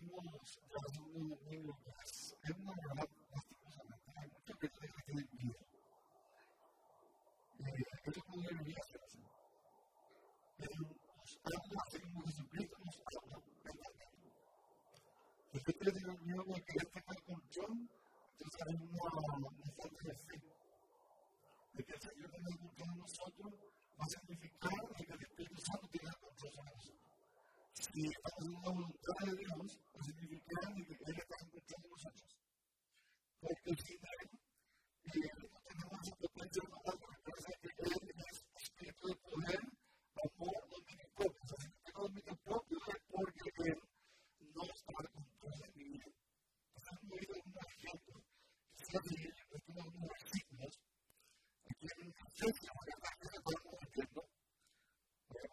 decimos, es una verdad lastimosamente, hay muchas que tienen miedo. Eso no debería ser así. Pero nos habla, como Jesucristo nos habla, miedo de control, entonces hay una falta de fe. De que el Señor tenga control de nosotros va a significar que el Espíritu Santo control nosotros si estamos en la voluntad de Dios, va a significar que Él está en nosotros. Porque no, no tenemos potencia de nosotros, recuerda que Él es espíritu de poder, amor, dominio propio. O no tengo dominio porque Él no está en control de mi vida. Un ejemplo. Leyendo unos versículos. Aquí en Efesios,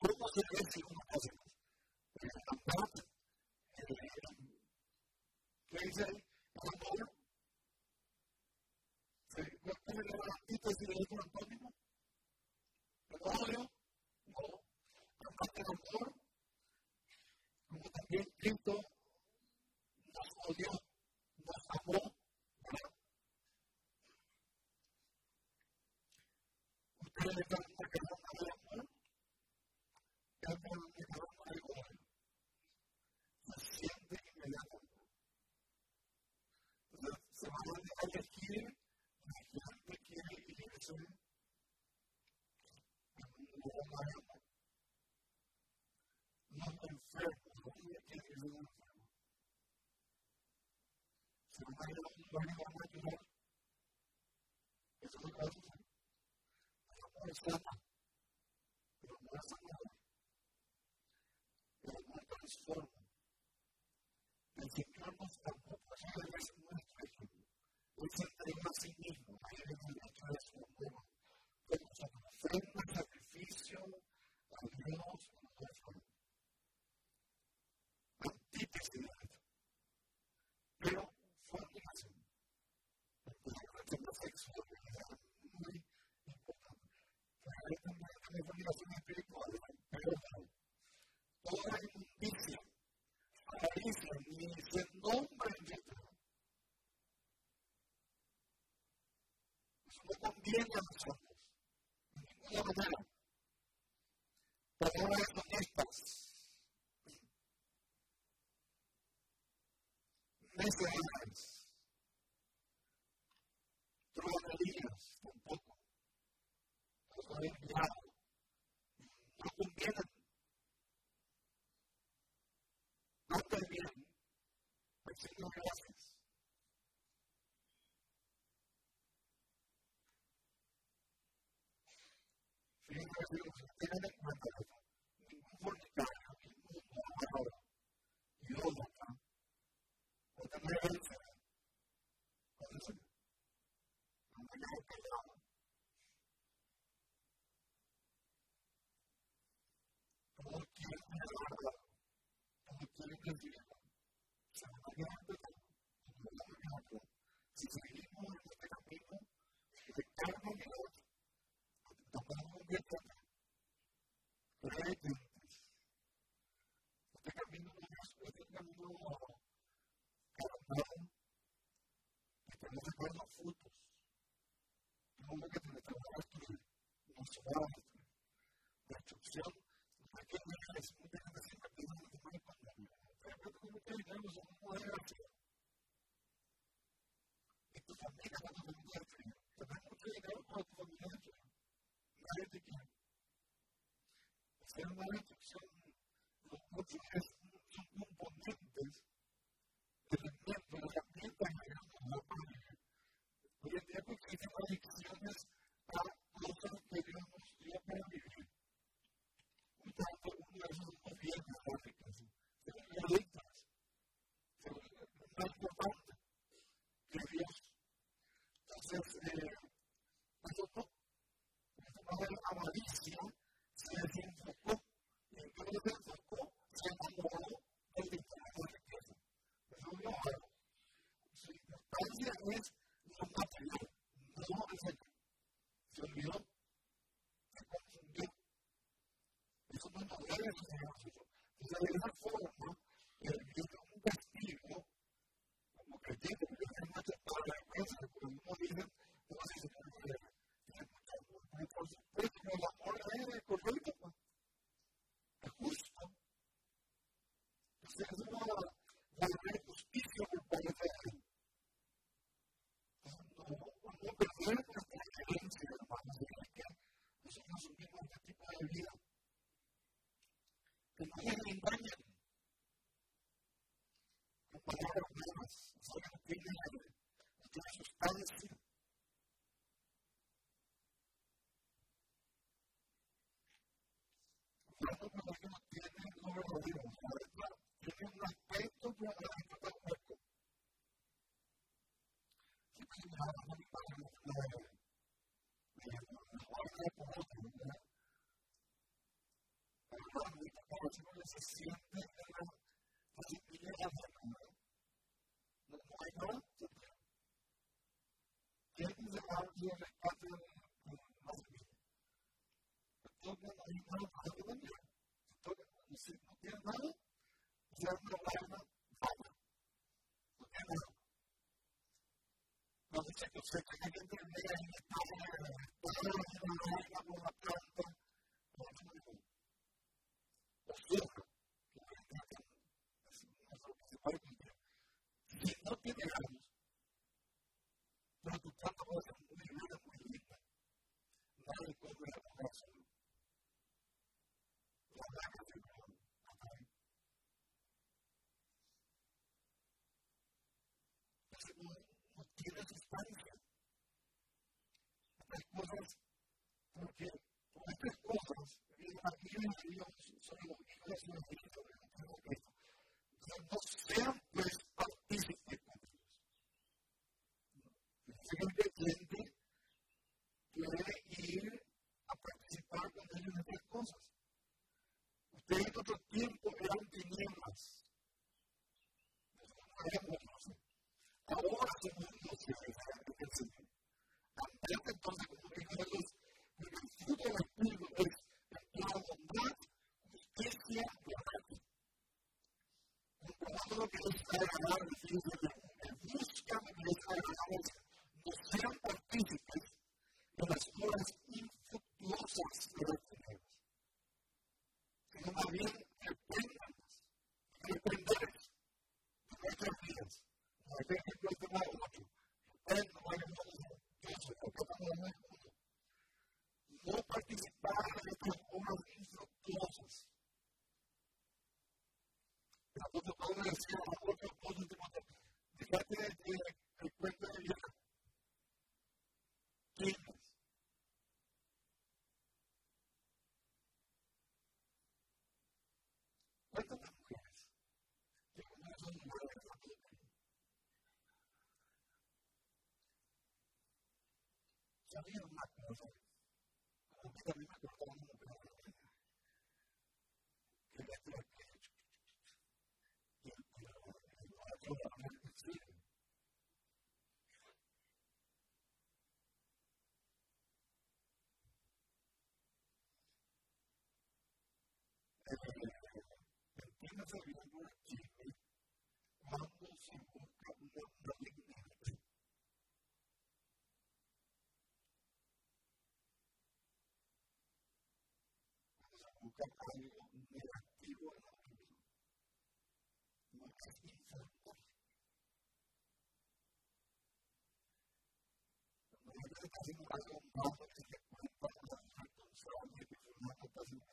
para que se podamos entiendo. Vamos a ir hasta el versículo sana, pero no es sanador, pero no transforma. El Señor nos tampoco es nuestro ejemplo. Él se entregó a sí mismo, a él en el hecho de su amor. Fue nuestra ofrenda, sacrificio a Dios, a nuestro antítesis de esto. Pero fornicación. La relación sexual de fornicación espiritual, pero toda inmundicia, avaricia, ni se nombra en Cristo. A nosotros, de ninguna manera. Honestas, necesarias, tronerías, tampoco. Eso es enviado no convienen. No convienen. Al Señor gracias. Fíjense, tengan en cuenta esto. Ningún fornicario, ningún amador, idólatra, o tener el Señor. Con el Señor. No me hagan pecado. Si seguimos en este camino de carne y otro, estamos bien creyentes. Este camino Dios es un camino carnal, que que ver los frutos. No es que que destruir, no se va a destruir. La no es grande siempre que no se puede poner. Que ayudarnos a una gracia tu familia va a familia fría. Tener mucho dinero para tu familia fría. Nadie te quiere. Hacer una restricción, los son componentes elementos, herramientas que ayudan a la. Hoy en día existen adicciones a cosas que Dios nos para vivir. Un tanto, uno de esos. Se ven adictas. Se siente en la posibilidad de comer. No hay nada. ¿Quién se va a ir rescate en más vida? Entonces no hay nada para que venga. Entonces, si no tiene nada, ya no va a nada. No tiene nada. No dice que usted tiene que entender en España, en España, en la planta. Lo siento. cosas, porque con estas cosas, aquí en Dios son los hijos y los hijos de Cristo. No sean pues partícipes con Dios. El creyente puede ir a participar con ellos en estas cosas. Ustedes en otro tiempo eran tinieblas. Ahora somos luces del Señor. Entonces, todo que es agradable, buscan que es agradable, no sean partícipes de las obras infructuosas de los primeros, sino más bien repréndanos, reprenderes de nuestras vidas. No hay ejemplo de tema otro, reprendo, vaya Dios, el no participar de estas obras infructuosas el apóstol Pablo decía a otro apóstol Timoteo, fíjate el cuento de vida. ¿Quiénes? ¿Cuántas mujeres? Que no son mujeres ¿Sabían una cosa? A mí también me acordaba una mujer que le Mismo chiste cuando se busca una malignidad. Cuando se busca algo negativo en la vida, no es. Cuando la está haciendo algo malo, se le cuenta la responsable que fulano está haciendo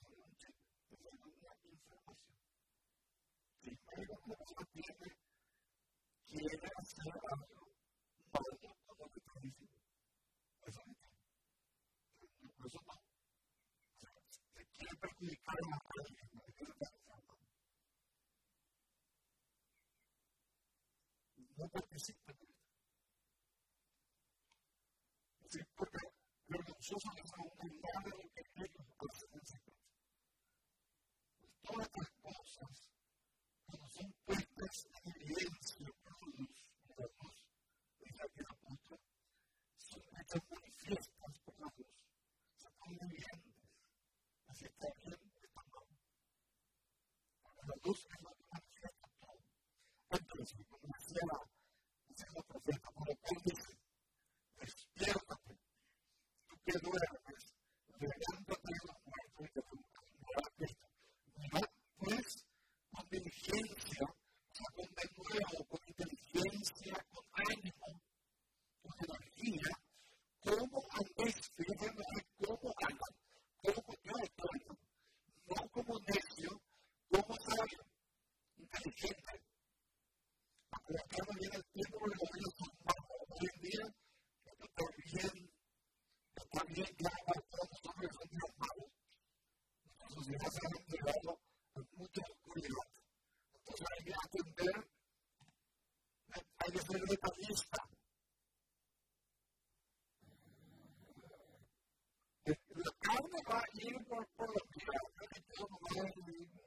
Primero, persona tiene, quiere hacer algo que sea, se quiere perjudicar en esto. Es una humildad de que buscan la capacidad total. Entonces, como decía la profeta, por lo dice, despiértate, tú que duermes, levántate de los muertos y te fundarás esto. Mirad pues con diligencia, o con de nuevo, con inteligencia, con ánimo, con energía, este, cómo andéis, fíjense, cómo andan, cómo yo estoy, no como necio cómo sabio, inteligente. Aprovechar muy bien el tiempo porque los niños son bajos. Hoy en día, está bien, está bien claro todos los hombres son niños malos. Nuestra sociedad se ha entregado a mucha oscuridad. Entonces hay que atender, hay que ser detallista. La carne va a ir por, por la tierra, creo que todo va a ir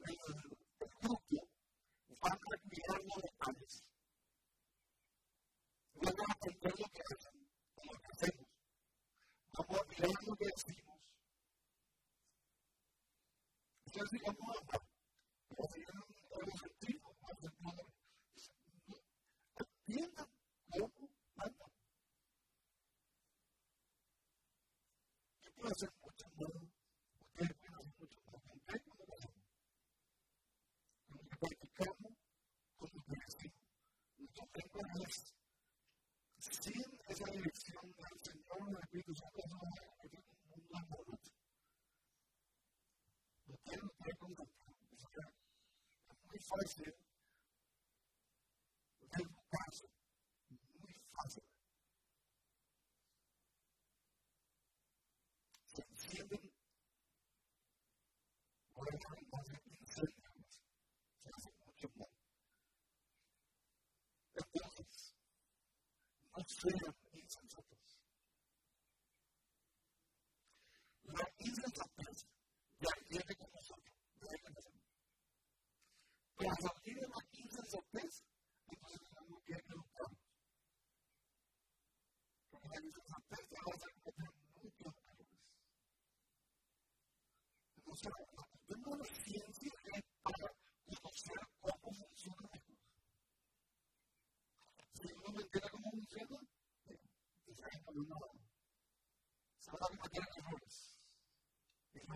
spicy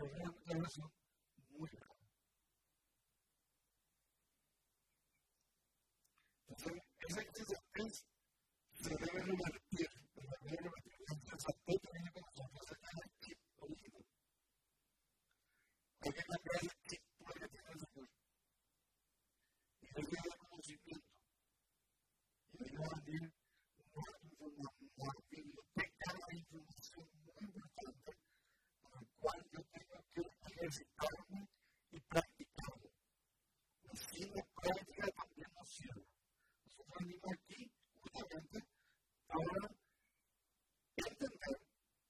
Errores son muy graves. esa insensatez se debe revertir. La insensatez viene con nosotros a cada chip original. Hay que cambiar el chip por el que tiene el Señor. Y hay que dar conocimiento. Y hay que darle una biblioteca de información muy importante, con la cual yo tengo que ejercitarme y practicarlo. Y sin la práctica también nos sirve venimos aquí justamente para entender,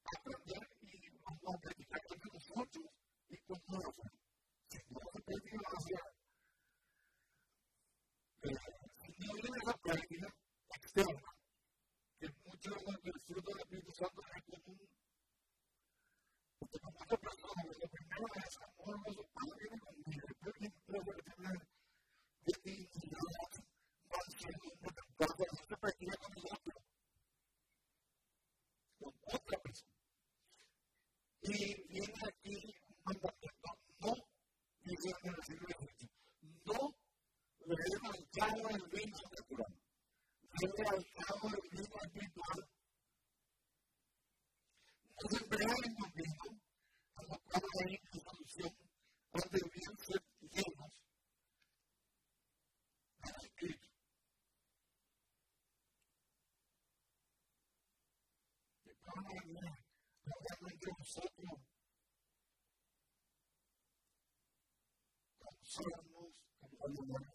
aprender y vamos a practicar entre nosotros y con nosotros. Si no se practica demasiado, si no viene esa práctica externa, que muchos del fruto del Espíritu Santo es común, porque con muchas personas, la primera vez, amor, no su padre viene después viene otro que tiene de ti, cuando no se practica con el otro, con otra persona. Y viene aquí un mandamiento, no, dice en el siglo XVIII, no le den al cabo el vino natural, denle al cabo el vino espiritual. No se con vino, a lo cual hay solución, donde debían ser llenos Espíritu. realmente nosotros somos, como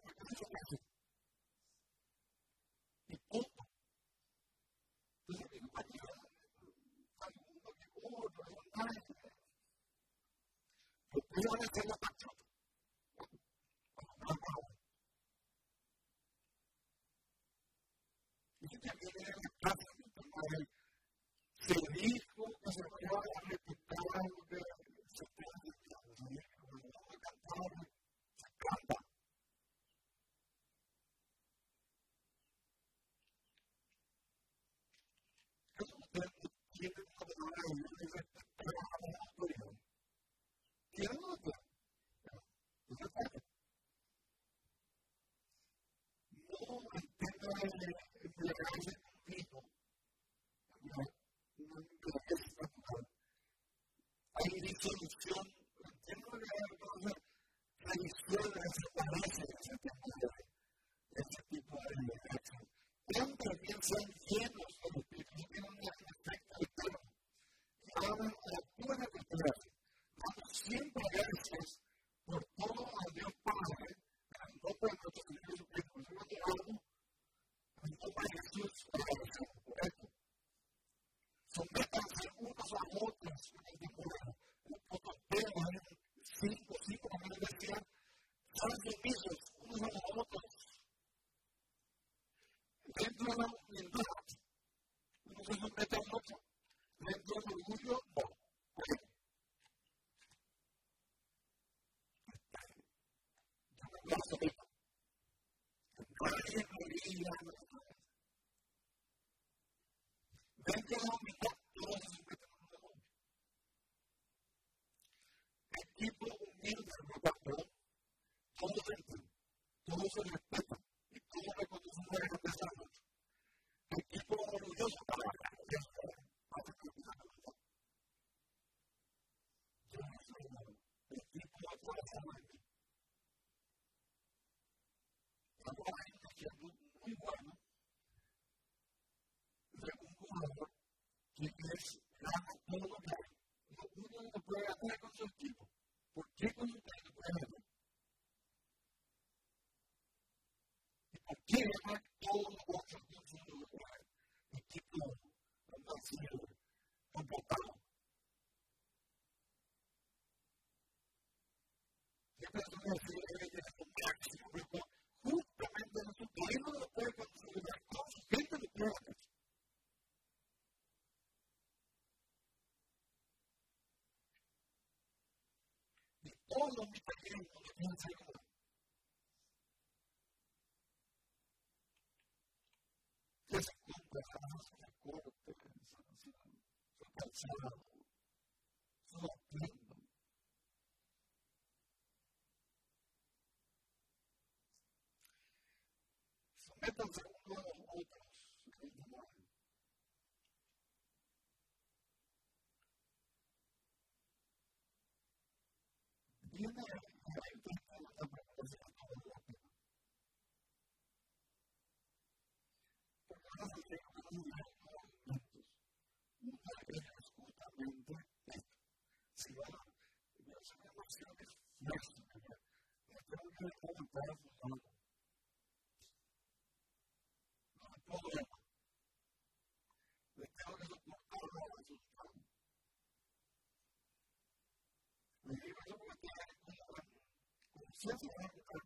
けない。日本と。そして、やっぱり、日本のオールドのない。僕はね、そんな感じ。Amen. los servicios unos a otros. Dentro de la humildad, no se somete otro. Dentro del orgullo, no. No Dentro de la humildad, todos se someten a un also 日本最高だ。で、そこから話して、こうって、その、その、その、我感觉我爸爸的妈妈，我爸爸，我感觉他不打我，他不打我，我感觉他不打我，他不打我。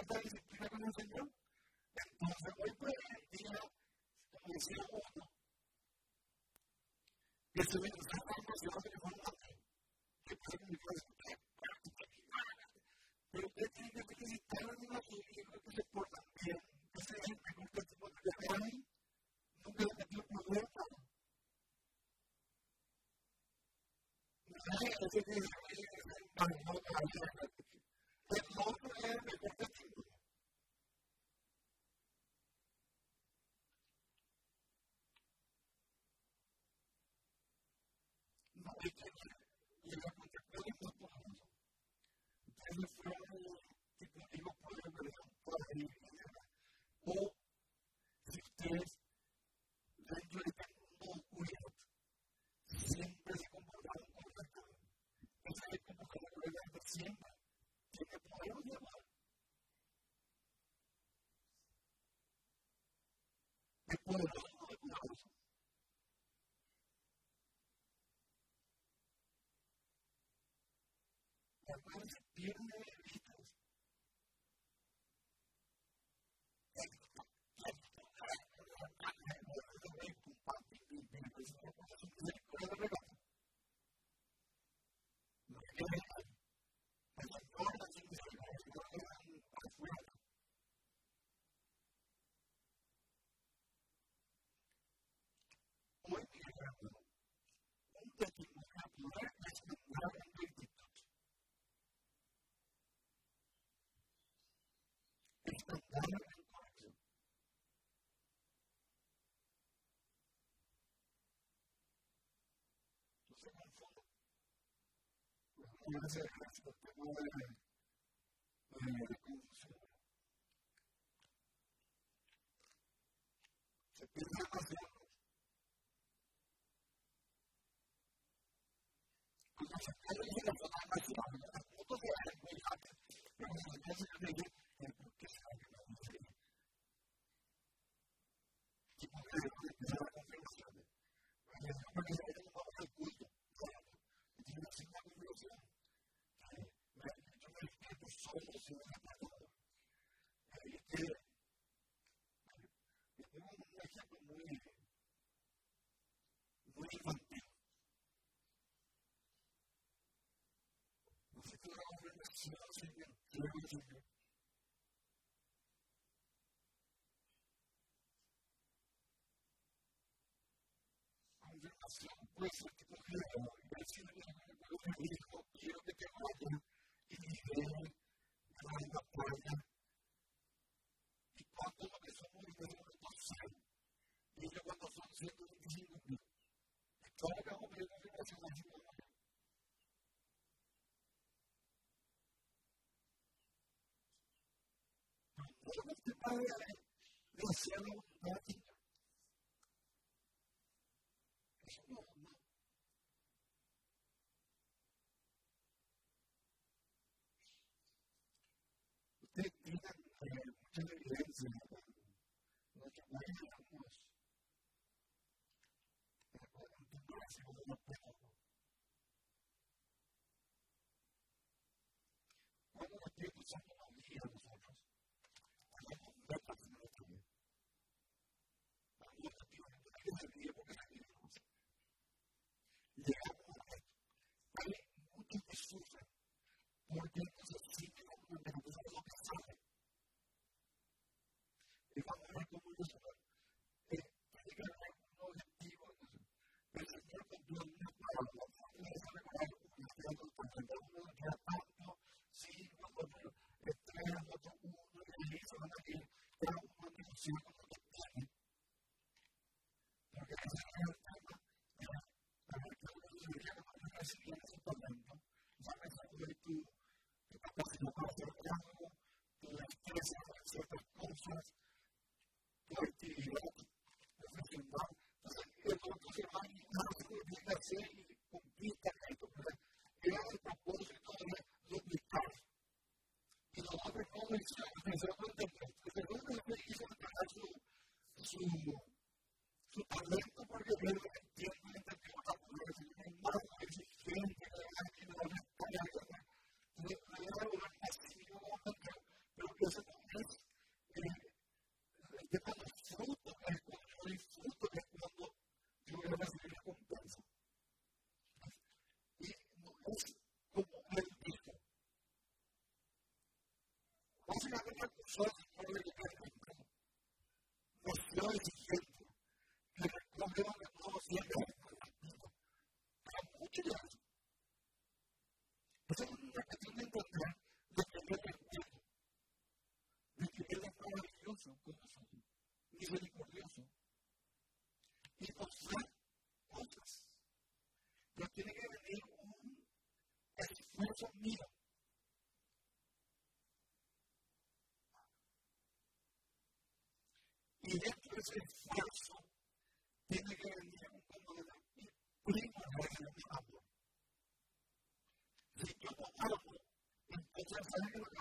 Aferraba a What is puede ser el tema de, de, se piensa demasiado. Cuando se a la nación, las fotos se muy rápido, pero las cosas se ven el por se la mujer. Y por qué se empieza la confirmación. Porque se el culto, y tiene una segunda confirmación. somos una palabra. Ahí que tengo un ejemplo muy, muy infantil. Nosotros vamos a ver la ciudad, Señor, creo, Señor. Confirmación, pues, que cogió, y así me dijo, quiero que te vaya y dije, en la puerta y cuánto lo que somos y tenemos que Y ellos cuando son 125 mil. Claro que vamos a pedir confirmación a su mamá. Pero este padre de cielo no Eso no mucha evidencia en nuestro país, porque entonces sí que complementamos lo que sabe. Digamos, es como yo soy. Un objetivo. El Señor cumplió una palabra. La desarrollar una idea uno, ya tanto, cinco, otro, tres, otro, uno, y ahí se van a ir cada uno lo que. Porque es el tema. Ya, a ver, que uno se que no está recibiendo ese. Ya me sacó de la situación del campo, la empresa, ciertas cosas, la actividad, la. Entonces, el producto se va y hace lo que tiene hacer y el propósito de duplicar. Y nosotros no lo hicimos, pensamos en el segundo hombre hizo entregar su, su, su talento porque realmente entiende, entendió la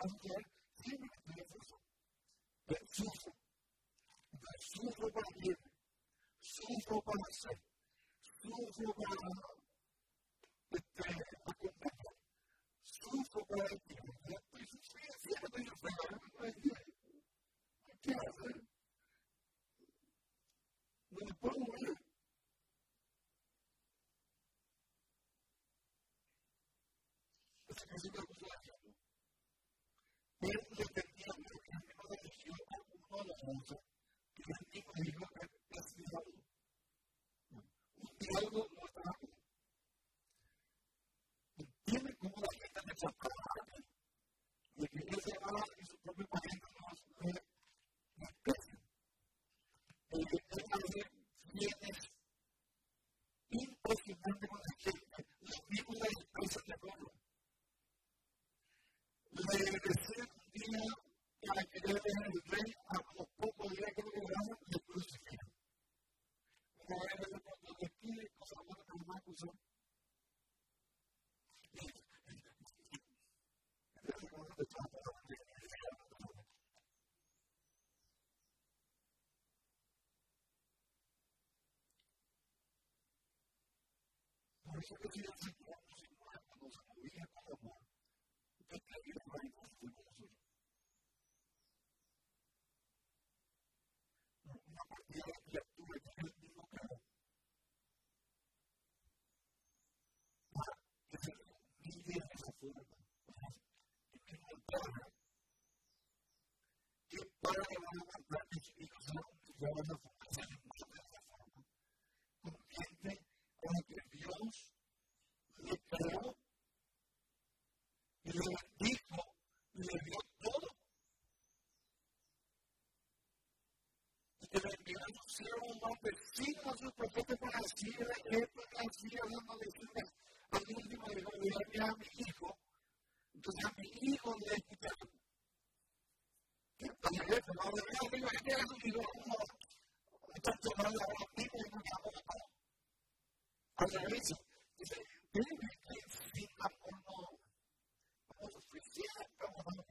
Also der Himmel Jesus, der zu water 職的な実 Señor maldecimos a sus profetas para siempre, épocas, días, dando lecturas al último de la a mi hijo. Entonces a mi hijo le escucharon. ¿Qué pasa? No, de verdad, es un hijo, no, está tomando la partida y no me amor para. Al revés, dice, dime que sin amor no, vamos a sufrir, vamos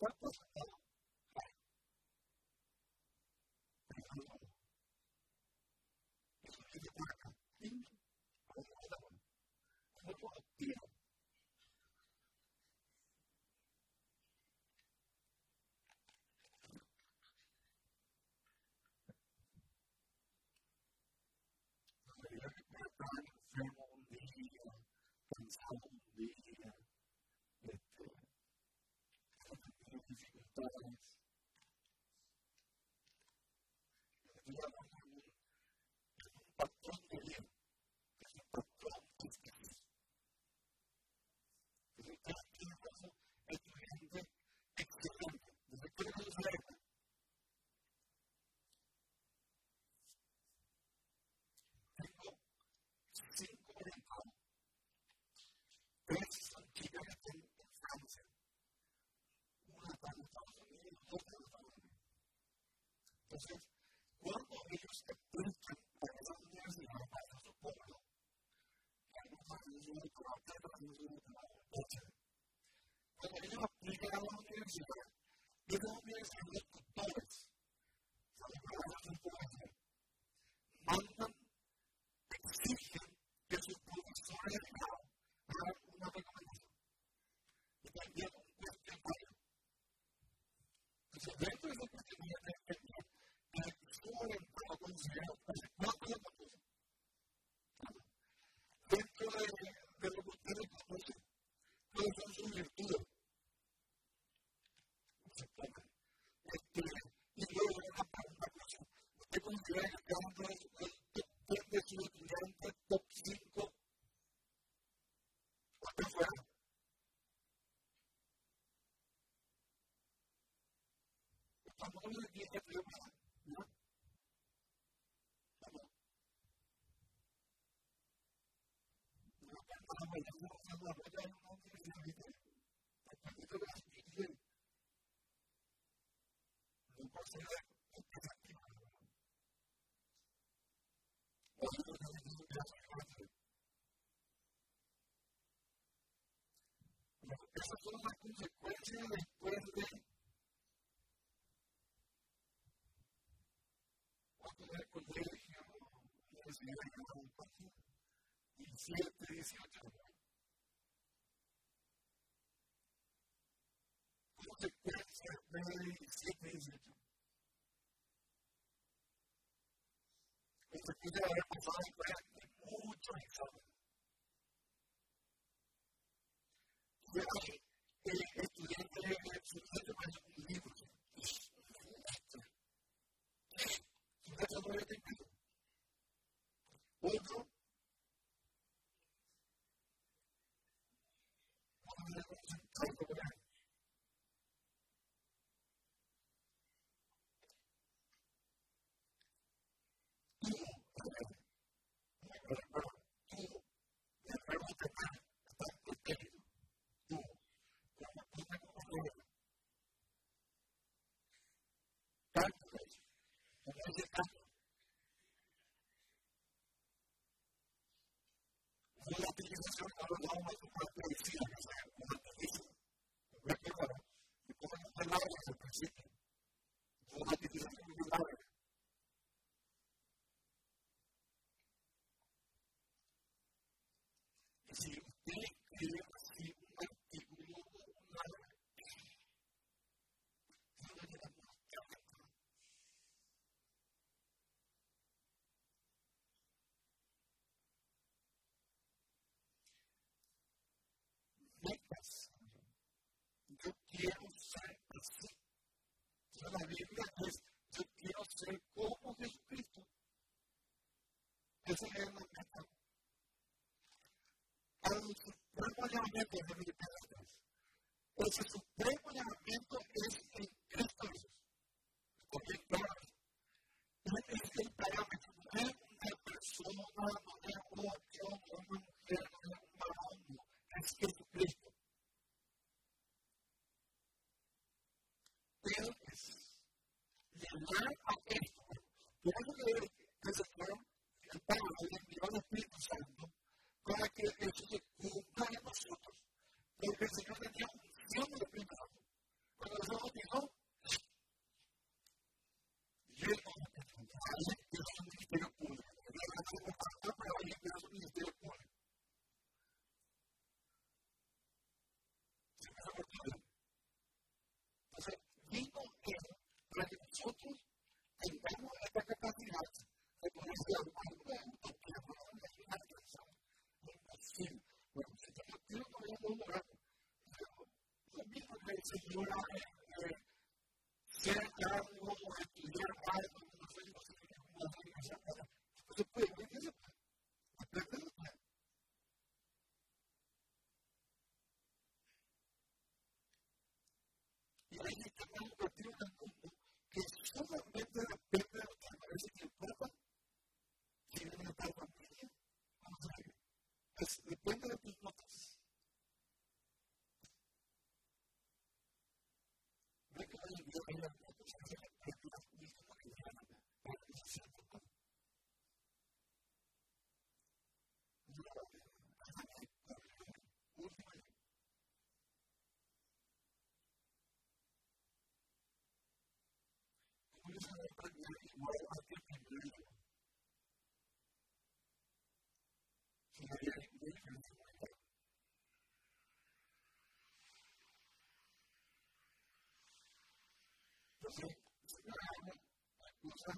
What was Entonces, cuando ellos aplican a esa universidad para su pueblo, algunos que la tierra es una hecha. Cuando ellos aplican a la universidad, esa universidad de tutores, ¿saben cuál es la información? Mandan, exigen que sus profesores hagan una recomendación. Y también un cuestionario. Entonces, dentro de ese cuestionario, Dentro de, de lo que ustedes conocen, cuáles son sus virtudes. Este, y luego una, una cosa, usted considera que cada uno de top de sus estudiantes, top 5, o está fuera. Estamos hablando de 10 de Esas son las consecuencias después de cuando el colegio, universidad, 17, 18 Consecuencia de 17, 18.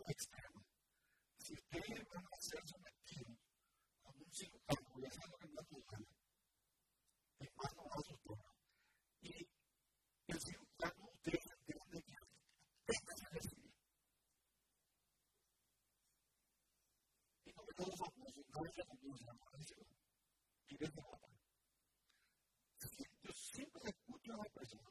Extrema. Si ustedes van a ser sometidos a un cirujano, ya sea en la natural, en mano a su trono, y el cirujano, ustedes entienden que tenga que recibir. Y no me quedo famoso, no quedo famoso, no me quedo y ven de papá. Yo siempre escucho a la persona,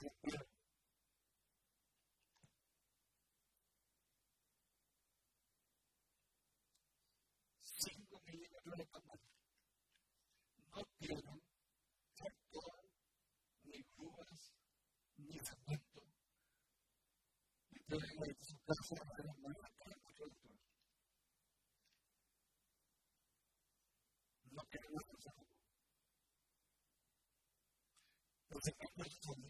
5 millones de tomates. No pierden tractor, ni grúas, ni cemento. Y pueden ir a su casa a hacer un para el tractor. No pierden el tractor. Entonces, ¿qué es lo que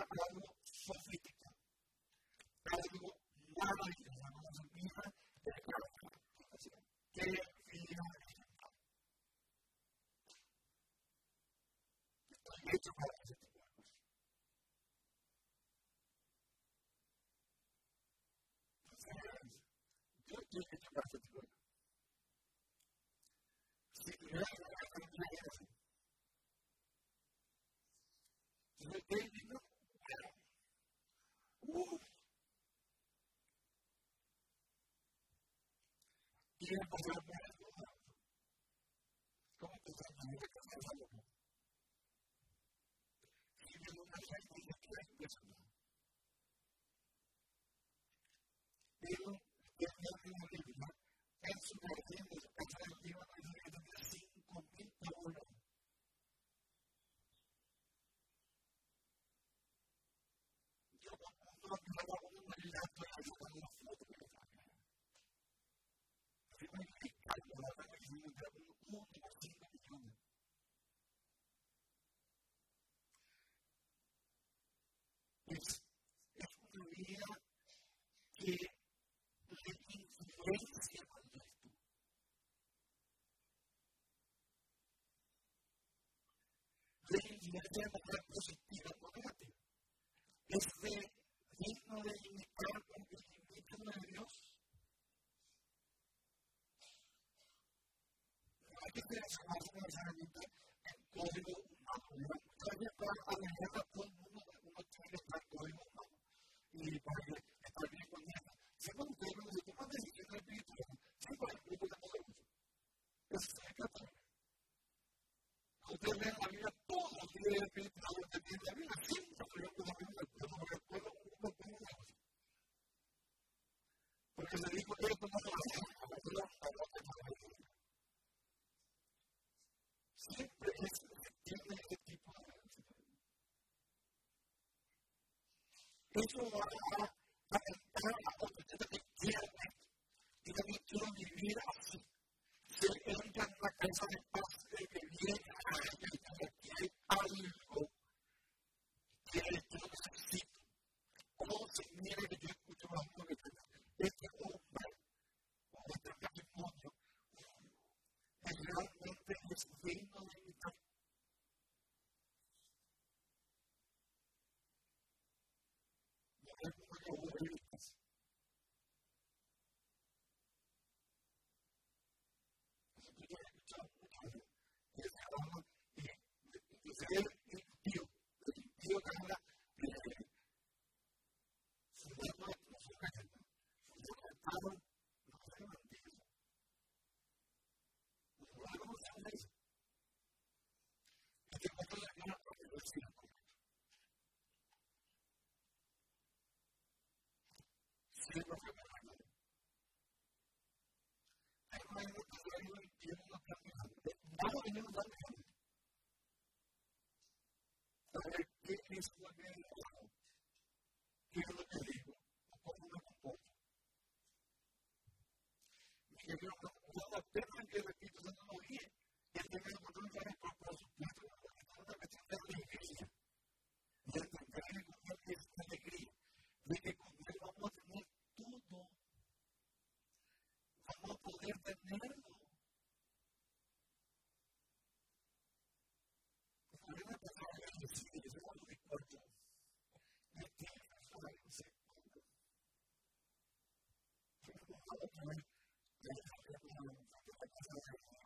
Gracias. quieren pasar por esto. ¿Cómo te estás dando que estás algo? Si me lo mandas, yo quiero empezar. de manera positiva combate. Es digno de imitar porque imitan a Dios. Hay que transformarse necesariamente en código 你做我。Thank you.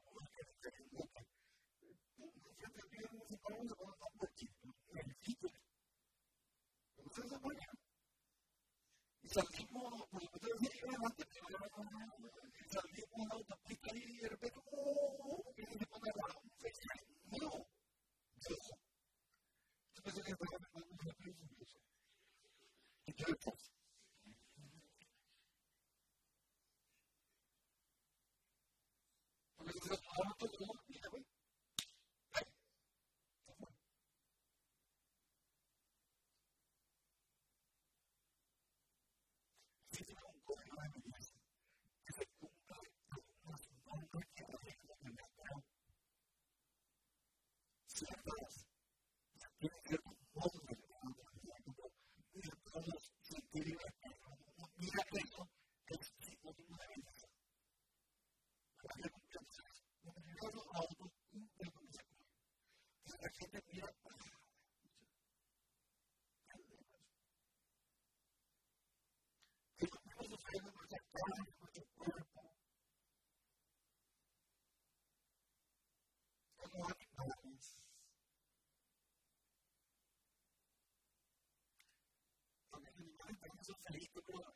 You're, you're so Satanás infeliz,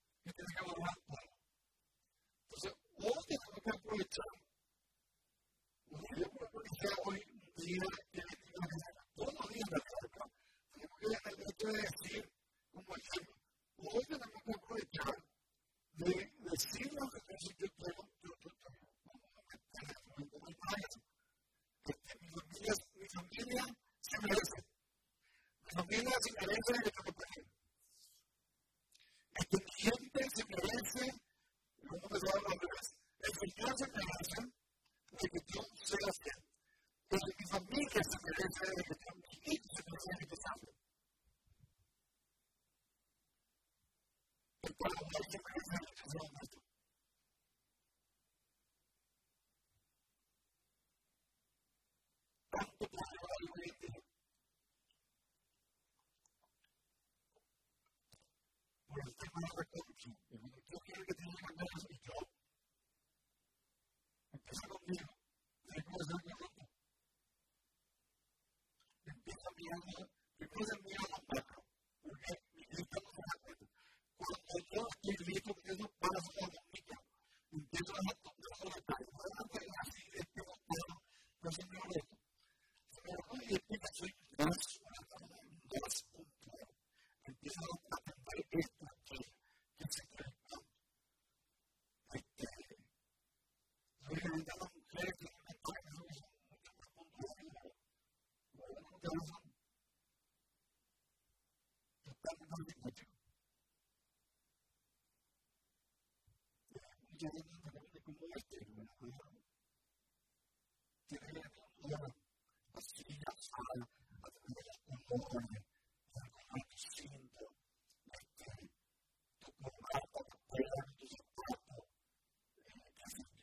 Empieza mirando, primero se mira la macro, porque mi lista no se da cuenta. Cuando yo estoy listo, que eso pasa a la micro, empiezo a tomar los detalles. No es así, es que no puedo, no se me olvida y explicación más, más puntual. Empieza a atender esto aquí, que se cree este, obviamente las mujeres que son mucho más puntuales, obviamente no son totalmente mucho. Muchas veces como este, tiene una side of the morning and going to see the to go out of the prayer to the temple and everything.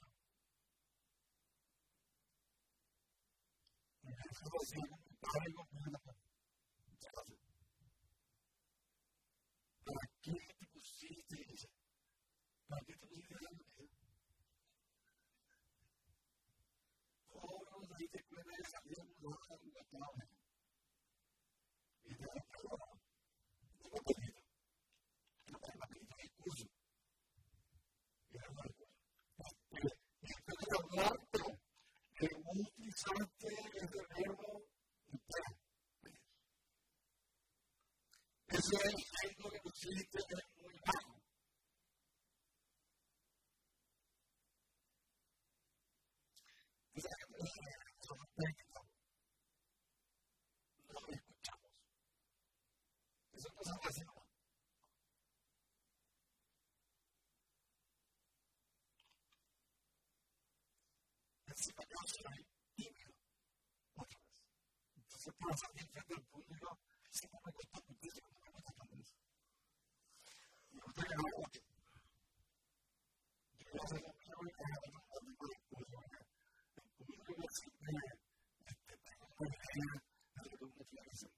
And as I was in the body of beautiful, en cama. Y de la cama, tengo pedido. No me pedido discurso. Y hablarte que utilizaste ese verbo es el ejemplo que pusiste muy bajo. esta casa tibio. Otra vez. Entonces puedo frente al público si me gusta muchísimo, me gusta tanto eso. Me gusta que no me. Yo voy a hacer y voy a hacer un. El público la a que hacer.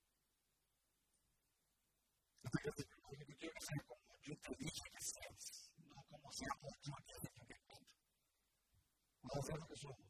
Yo creo que quiero que sea como yo te dije que seas, no como sea por yo que te dije que cuento. A hacer que.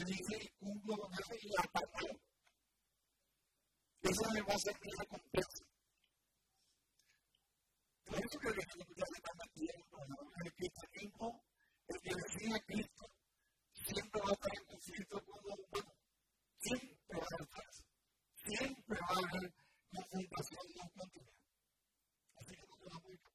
le dice y la pateó. Esa va a ser mi recompensa. Por eso que se en el cristianismo, el que Cristo siempre va a estar en conflicto con. Siempre va a. Siempre va a haber confrontación no continua. Así que no te va